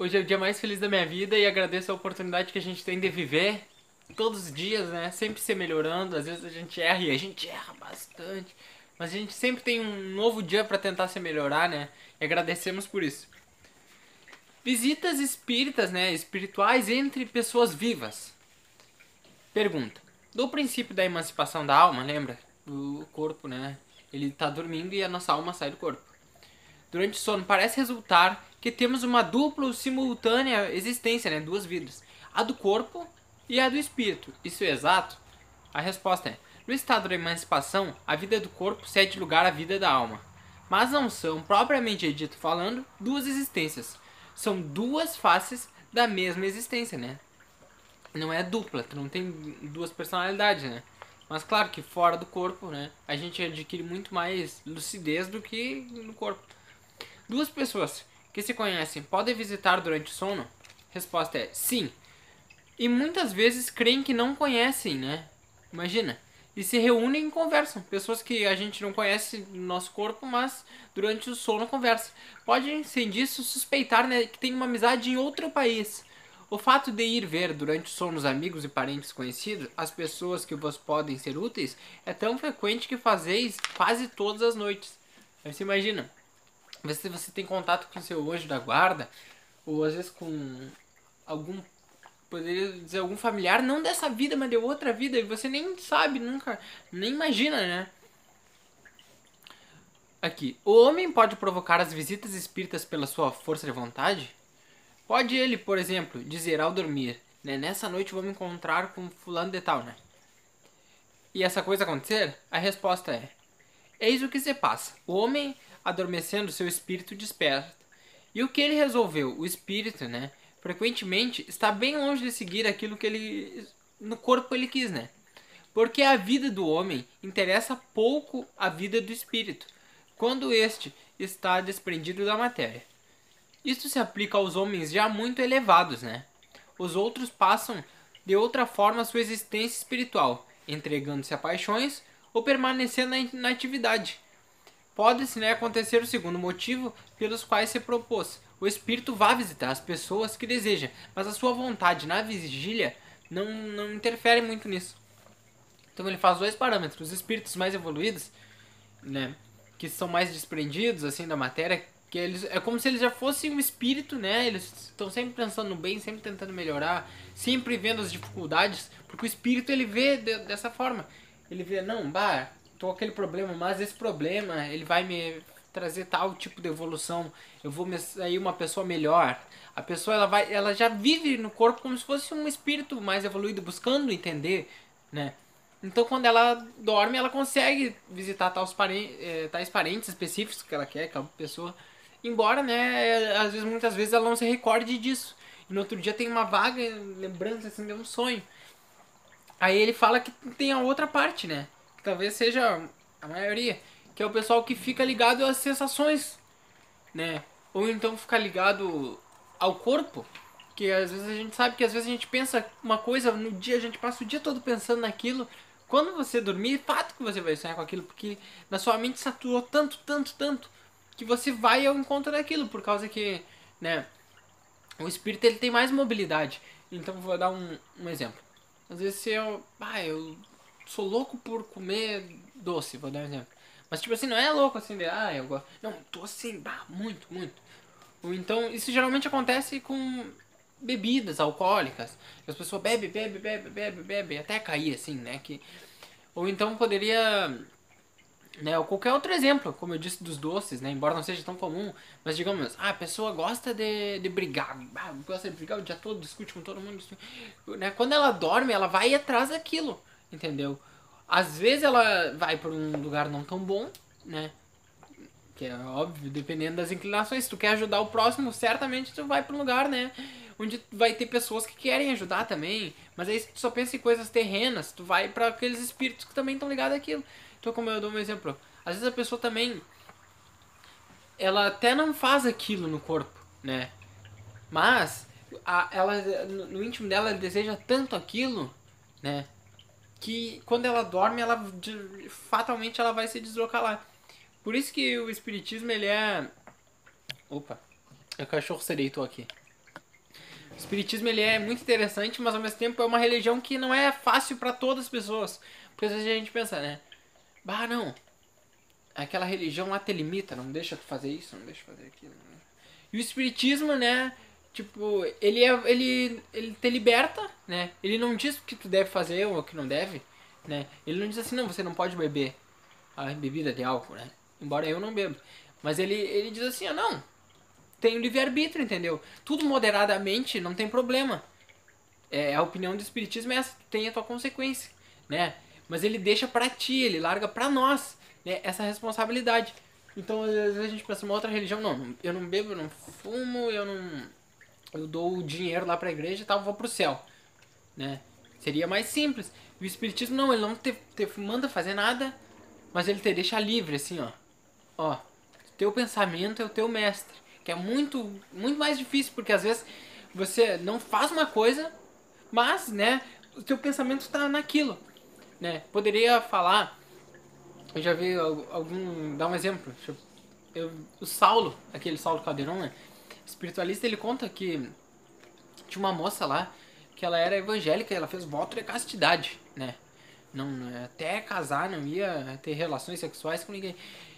Hoje é o dia mais feliz da minha vida e agradeço a oportunidade que a gente tem de viver todos os dias, né? Sempre se melhorando. Às vezes a gente erra e a gente erra bastante. Mas a gente sempre tem um novo dia para tentar se melhorar, né? E agradecemos por isso. Visitas espíritas, né? Espirituais entre pessoas vivas. Pergunta. Do princípio da emancipação da alma, lembra? O corpo, né? Ele tá dormindo e a nossa alma sai do corpo. Durante o sono parece resultar que temos uma dupla ou simultânea existência, né? Duas vidas. A do corpo e a do espírito. Isso é exato? A resposta é: no estado da emancipação, a vida do corpo cede lugar à vida da alma. Mas não são, propriamente dito falando, duas existências. São duas faces da mesma existência, né? Não é dupla, não tem duas personalidades, né? Mas claro que fora do corpo, né? A gente adquire muito mais lucidez do que no corpo. Duas pessoas que se conhecem podem visitar durante o sono? Resposta é sim. E muitas vezes creem que não conhecem, né? Imagina. E se reúnem e conversam. Pessoas que a gente não conhece no nosso corpo, mas durante o sono conversa. Podem, sem disso, suspeitar né, que tem uma amizade em outro país. O fato de ir ver durante o sono os amigos e parentes conhecidos, as pessoas que vos podem ser úteis, é tão frequente que fazeis quase todas as noites. Aí você imagina, se você tem contato com seu anjo da guarda, ou às vezes com algum poderia dizer algum familiar, não dessa vida, mas de outra vida, e você nem sabe, nunca, nem imagina, né? Aqui, o homem pode provocar as visitas espíritas pela sua força de vontade? Pode ele, por exemplo, dizer ao dormir, né, nessa noite vou me encontrar com fulano de tal, né? E essa coisa acontecer? A resposta é: Eis o que se passa. O homem adormecendo, seu espírito desperta. E o que ele resolveu? O espírito, né? Frequentemente está bem longe de seguir aquilo que ele no corpo ele quis, né? Porque a vida do homem interessa pouco a vida do espírito, quando este está desprendido da matéria. Isto se aplica aos homens já muito elevados, né? Os outros passam de outra forma sua existência espiritual, entregando-se a paixões ou permanecendo na atividade Pode-se né, acontecer o segundo motivo pelos quais se propôs. O espírito vá visitar as pessoas que deseja, mas a sua vontade na vigília não, não interfere muito nisso. Então ele faz dois parâmetros. Os espíritos mais evoluídos, né, que são mais desprendidos assim da matéria, que eles é como se eles já fossem um espírito, né? Eles estão sempre pensando no bem, sempre tentando melhorar, sempre vendo as dificuldades, porque o espírito ele vê de, dessa forma. Ele vê, não, bah, tô aquele problema, mas esse problema ele vai me trazer tal tipo de evolução. Eu vou sair uma pessoa melhor. A pessoa ela vai, ela já vive no corpo como se fosse um espírito mais evoluído, buscando entender, né? Então quando ela dorme, ela consegue visitar tais parentes, eh, tais parentes específicos que ela quer, aquela pessoa. Embora, né, às vezes muitas vezes ela não se recorde disso. E no outro dia tem uma vaga lembrança assim de um sonho. Aí ele fala que tem a outra parte, né? Talvez seja a maioria, que é o pessoal que fica ligado às sensações, né? Ou então fica ligado ao corpo, que às vezes a gente sabe que às vezes a gente pensa uma coisa no dia, a gente passa o dia todo pensando naquilo. Quando você dormir, fato que você vai sonhar com aquilo, porque na sua mente saturou tanto, tanto, tanto, que você vai ao encontro daquilo, por causa que, né, o espírito ele tem mais mobilidade. Então vou dar um, um exemplo. Às vezes eu, ah, eu sou louco por comer doce, vou dar um exemplo. Mas tipo assim, não é louco assim de, ah, eu gosto. Não, tô assim, bah, muito, muito. Ou então, isso geralmente acontece com bebidas alcoólicas. As pessoas bebem, bebem, bebem, bebem, bebem, até cair assim, né? Que... Ou então poderia. Né, ou qualquer outro exemplo, como eu disse dos doces, né? Embora não seja tão comum, mas digamos, ah, a pessoa gosta de, de brigar, gosta de brigar o dia todo, discute com todo mundo. Né? Quando ela dorme, ela vai atrás daquilo entendeu? Às vezes ela vai para um lugar não tão bom, né? Que é óbvio, dependendo das inclinações. Se tu quer ajudar o próximo, certamente tu vai para um lugar, né? Onde vai ter pessoas que querem ajudar também. Mas aí se tu só pensa em coisas terrenas, tu vai para aqueles espíritos que também estão ligados àquilo. Então, como eu dou um exemplo, às vezes a pessoa também ela até não faz aquilo no corpo, né? Mas a, ela no íntimo dela ela deseja tanto aquilo, né? Que quando ela dorme, ela fatalmente ela vai se deslocar lá. Por isso que o espiritismo ele é Opa. O cachorro se deitou aqui. O espiritismo ele é muito interessante, mas ao mesmo tempo é uma religião que não é fácil para todas as pessoas. Porque às vezes a gente pensa, né? Bah, não. Aquela religião lá te limita, não deixa tu fazer isso, não deixa fazer aquilo. Né? E o espiritismo, né? Tipo, ele é ele ele te liberta, né? Ele não diz o que tu deve fazer ou o que não deve, né? Ele não diz assim, não, você não pode beber a bebida de álcool, né? Embora eu não bebo. Mas ele, ele diz assim, ah, não, tem livre-arbítrio, entendeu? Tudo moderadamente não tem problema. É, a opinião do espiritismo é essa, tem a tua consequência, né? Mas ele deixa para ti, ele larga para nós, né, essa responsabilidade. Então, às vezes a gente pensa uma outra religião, não, eu não bebo, eu não fumo, eu não eu dou o dinheiro lá para a igreja e tal, vou pro céu, né? Seria mais simples. O espiritismo não, ele não te, te manda fazer nada, mas ele te deixa livre assim, ó. Ó, teu pensamento é o teu mestre, que é muito muito mais difícil porque às vezes você não faz uma coisa, mas, né, o teu pensamento está naquilo, né? Poderia falar, eu já vi algum, dar um exemplo, eu, o Saulo, aquele Saulo Caldeirão, né? Espiritualista, ele conta que tinha uma moça lá que ela era evangélica ela fez voto de castidade, né? Não, até casar não ia ter relações sexuais com ninguém.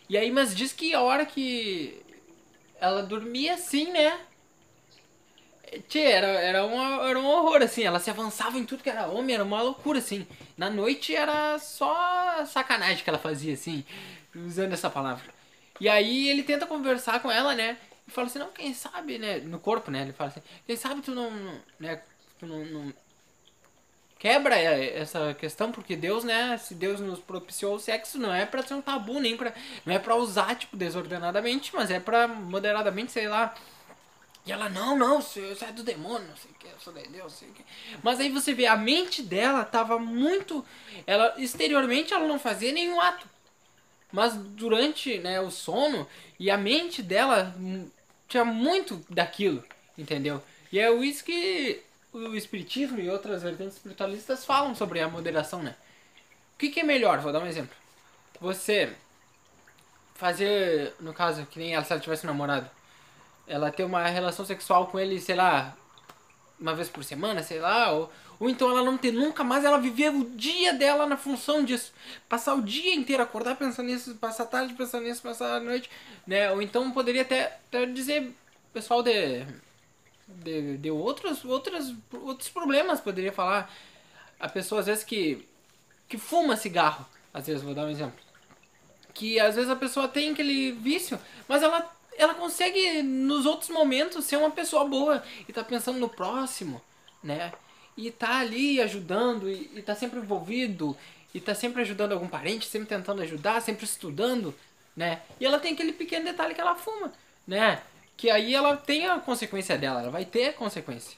E aí, mas diz que a hora que ela dormia assim, né? Tchê, era, era, uma, era um horror, assim. Ela se avançava em tudo que era homem, era uma loucura, assim. Na noite era só sacanagem que ela fazia, assim, usando essa palavra. E aí ele tenta conversar com ela, né? E fala assim, não, quem sabe, né? No corpo, né? Ele fala assim, quem sabe tu não. Né, tu não, não quebra essa questão, porque Deus, né, se Deus nos propiciou o sexo, não é pra ser um tabu, nem pra, não é pra usar, tipo, desordenadamente, mas é pra moderadamente, sei lá. E ela, não, não, você é do demônio, não sei o que, eu sou de Deus, não sei o que. Mas aí você vê, a mente dela tava muito, ela, exteriormente ela não fazia nenhum ato. Mas durante, né, o sono, e a mente dela tinha muito daquilo, entendeu? E é isso que o espiritismo e outras vertentes espiritualistas falam sobre a moderação, né? O que, que é melhor? Vou dar um exemplo. Você fazer, no caso, que nem ela, se ela tivesse um namorado, ela ter uma relação sexual com ele, sei lá, uma vez por semana, sei lá, ou, ou então ela não ter nunca mais, ela viver o dia dela na função disso. Passar o dia inteiro, acordar pensando nisso, passar a tarde pensando nisso, passar a noite, né? Ou então poderia até, até dizer, pessoal de de, de outros, outros, outros problemas, poderia falar. A pessoa às vezes que, que fuma cigarro, às vezes, vou dar um exemplo. Que às vezes a pessoa tem aquele vício, mas ela, ela consegue nos outros momentos ser uma pessoa boa e tá pensando no próximo, né? E tá ali ajudando e, e tá sempre envolvido e tá sempre ajudando algum parente, sempre tentando ajudar, sempre estudando, né? E ela tem aquele pequeno detalhe que ela fuma, né? que aí ela tem a consequência dela, ela vai ter a consequência.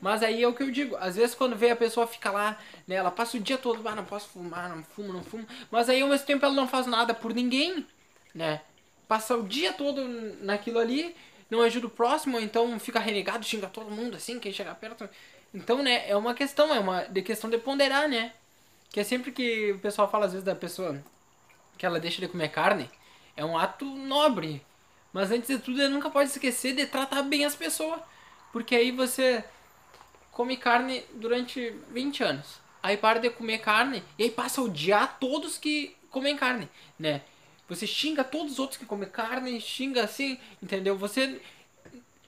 Mas aí é o que eu digo, às vezes quando vê a pessoa fica lá, né, ela passa o dia todo, ah, não posso fumar, não fumo, não fumo, mas aí ao mesmo tempo ela não faz nada por ninguém, né? Passa o dia todo naquilo ali, não ajuda o próximo, então fica renegado, xinga todo mundo assim, quem chegar perto. Então, né, é uma questão, é uma de questão de ponderar, né? Que é sempre que o pessoal fala às vezes da pessoa que ela deixa de comer carne, é um ato nobre, mas antes de tudo, nunca pode esquecer de tratar bem as pessoas. Porque aí você come carne durante 20 anos. Aí para de comer carne e aí passa a odiar todos que comem carne, né? Você xinga todos os outros que comem carne, xinga assim, entendeu? Você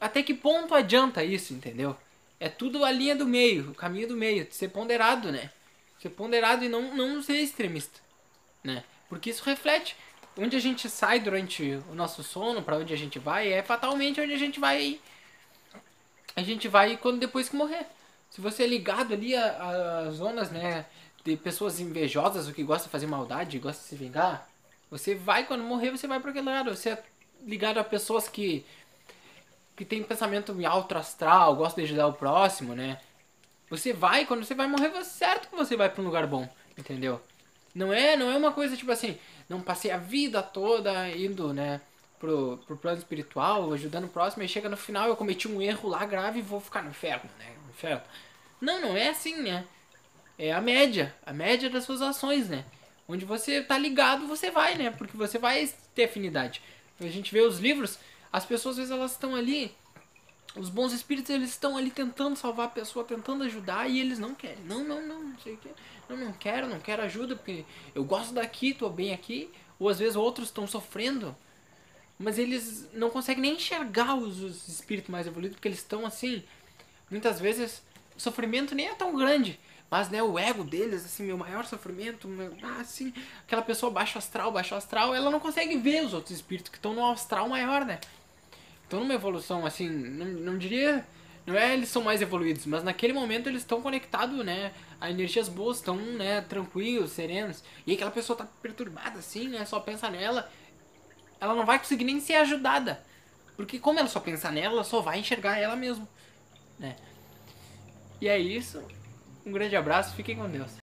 até que ponto adianta isso, entendeu? É tudo a linha do meio, o caminho do meio, ser ponderado, né? Ser ponderado e não, não ser extremista, né? Porque isso reflete onde a gente sai durante o nosso sono, para onde a gente vai, é fatalmente onde a gente vai. A gente vai quando depois que morrer. Se você é ligado ali a zonas, né, de pessoas invejosas, o que gosta de fazer maldade, gosta de se vingar, você vai quando morrer, você vai para aquele lado. Você é ligado a pessoas que que tem pensamento alto astral, gosta de ajudar o próximo, né? Você vai, quando você vai morrer, é certo que você vai para um lugar bom, entendeu? Não é, não é uma coisa tipo assim, não passei a vida toda indo, né, pro, pro plano espiritual, ajudando o próximo, e chega no final eu cometi um erro lá grave e vou ficar no inferno, né, no inferno. Não, não é assim, né? É a média, a média das suas ações, né? Onde você tá ligado, você vai, né? Porque você vai ter afinidade. A gente vê os livros, as pessoas às vezes elas estão ali os bons espíritos eles estão ali tentando salvar a pessoa, tentando ajudar e eles não querem. Não, não, não, não sei o que. Não, não quero, não quero ajuda porque eu gosto daqui, tô bem aqui. Ou às vezes outros estão sofrendo, mas eles não conseguem nem enxergar os, os espíritos mais evoluídos porque eles estão assim. Muitas vezes o sofrimento nem é tão grande, mas né, o ego deles, assim, meu maior sofrimento, meu, ah, assim, aquela pessoa baixo astral, baixo astral, ela não consegue ver os outros espíritos que estão no astral maior, né? Estão numa evolução, assim, não, não diria. Não é eles são mais evoluídos, mas naquele momento eles estão conectados, né? A energias boas, estão, né, tranquilos, serenos. E aquela pessoa tá perturbada, assim, né? Só pensa nela. Ela não vai conseguir nem ser ajudada. Porque como ela só pensa nela, ela só vai enxergar ela mesmo, né? E é isso. Um grande abraço, fiquem com Deus.